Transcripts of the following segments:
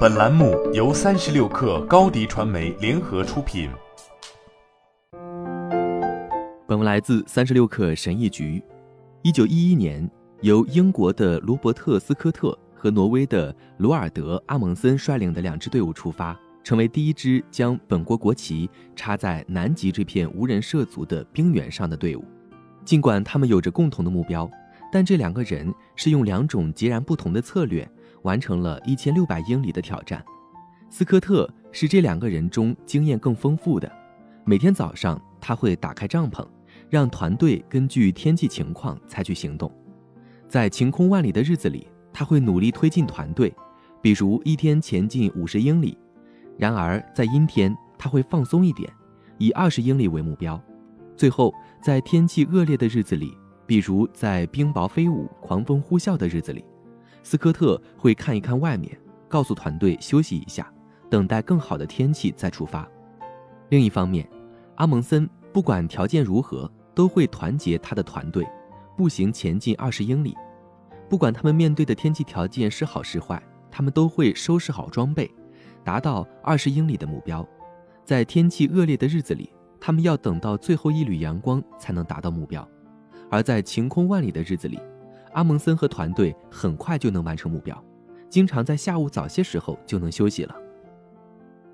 本栏目由三十六氪高低传媒联合出品。本文来自三十六氪神译局。一九一一年，由英国的罗伯特·斯科特和挪威的罗尔德·阿蒙森率领的两支队伍出发，成为第一支将本国国旗插在南极这片无人涉足的冰原上的队伍。尽管他们有着共同的目标，但这两个人是用两种截然不同的策略。完成了一千六百英里的挑战，斯科特是这两个人中经验更丰富的。每天早上，他会打开帐篷，让团队根据天气情况采取行动。在晴空万里的日子里，他会努力推进团队，比如一天前进五十英里。然而，在阴天，他会放松一点，以二十英里为目标。最后，在天气恶劣的日子里，比如在冰雹飞舞、狂风呼啸的日子里。斯科特会看一看外面，告诉团队休息一下，等待更好的天气再出发。另一方面，阿蒙森不管条件如何，都会团结他的团队，步行前进二十英里。不管他们面对的天气条件是好是坏，他们都会收拾好装备，达到二十英里的目标。在天气恶劣的日子里，他们要等到最后一缕阳光才能达到目标；而在晴空万里的日子里，阿蒙森和团队很快就能完成目标，经常在下午早些时候就能休息了。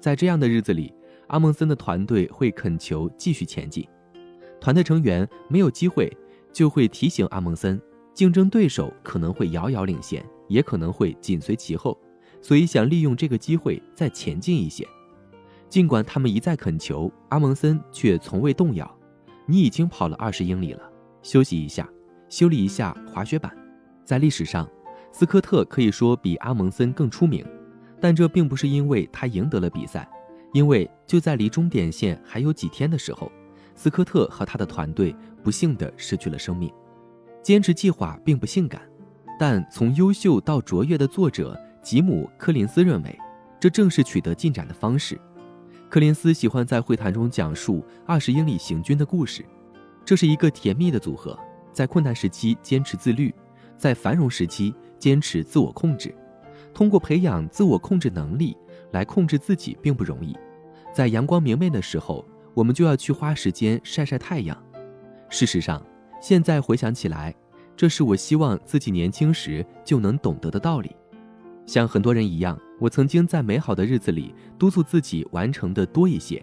在这样的日子里，阿蒙森的团队会恳求继续前进。团队成员没有机会，就会提醒阿蒙森，竞争对手可能会遥遥领先，也可能会紧随其后，所以想利用这个机会再前进一些。尽管他们一再恳求，阿蒙森却从未动摇。你已经跑了二十英里了，休息一下。修理一下滑雪板，在历史上，斯科特可以说比阿蒙森更出名，但这并不是因为他赢得了比赛，因为就在离终点线还有几天的时候，斯科特和他的团队不幸地失去了生命。坚持计划并不性感，但从优秀到卓越的作者吉姆·柯林斯认为，这正是取得进展的方式。柯林斯喜欢在会谈中讲述二十英里行军的故事，这是一个甜蜜的组合。在困难时期坚持自律，在繁荣时期坚持自我控制。通过培养自我控制能力来控制自己并不容易。在阳光明媚的时候，我们就要去花时间晒晒太阳。事实上，现在回想起来，这是我希望自己年轻时就能懂得的道理。像很多人一样，我曾经在美好的日子里督促自己完成的多一些。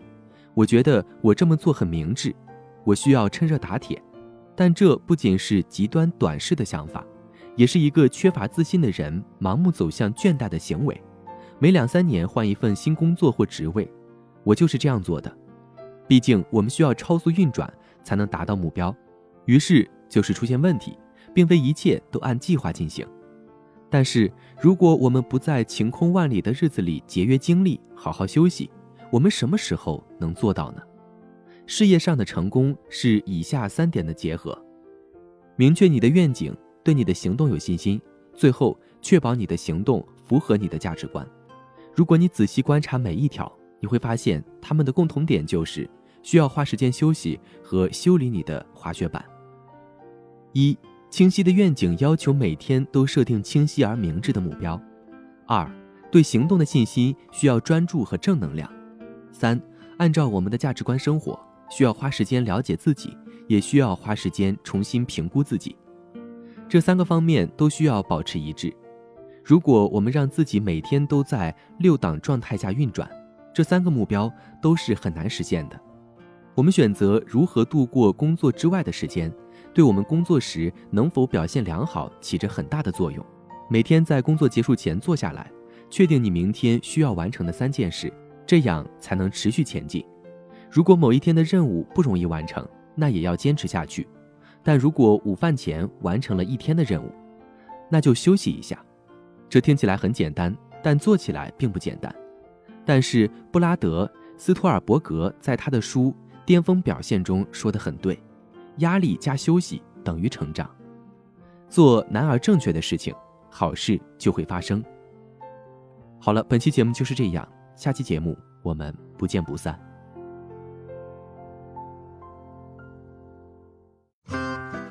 我觉得我这么做很明智，我需要趁热打铁。但这不仅是极端短视的想法，也是一个缺乏自信的人盲目走向倦怠的行为。每两三年换一份新工作或职位，我就是这样做的。毕竟我们需要超速运转才能达到目标，于是就是出现问题，并非一切都按计划进行。但是如果我们不在晴空万里的日子里节约精力，好好休息，我们什么时候能做到呢？事业上的成功是以下三点的结合：明确你的愿景，对你的行动有信心，最后确保你的行动符合你的价值观。如果你仔细观察每一条，你会发现他们的共同点就是需要花时间休息和修理你的滑雪板。一、清晰的愿景要求每天都设定清晰而明智的目标；二、对行动的信心需要专注和正能量；三、按照我们的价值观生活。需要花时间了解自己，也需要花时间重新评估自己。这三个方面都需要保持一致。如果我们让自己每天都在六档状态下运转，这三个目标都是很难实现的。我们选择如何度过工作之外的时间，对我们工作时能否表现良好起着很大的作用。每天在工作结束前坐下来，确定你明天需要完成的三件事，这样才能持续前进。如果某一天的任务不容易完成，那也要坚持下去。但如果午饭前完成了一天的任务，那就休息一下。这听起来很简单，但做起来并不简单。但是布拉德·斯托尔伯格在他的书《巅峰表现》中说得很对：压力加休息等于成长。做难而正确的事情，好事就会发生。好了，本期节目就是这样，下期节目我们不见不散。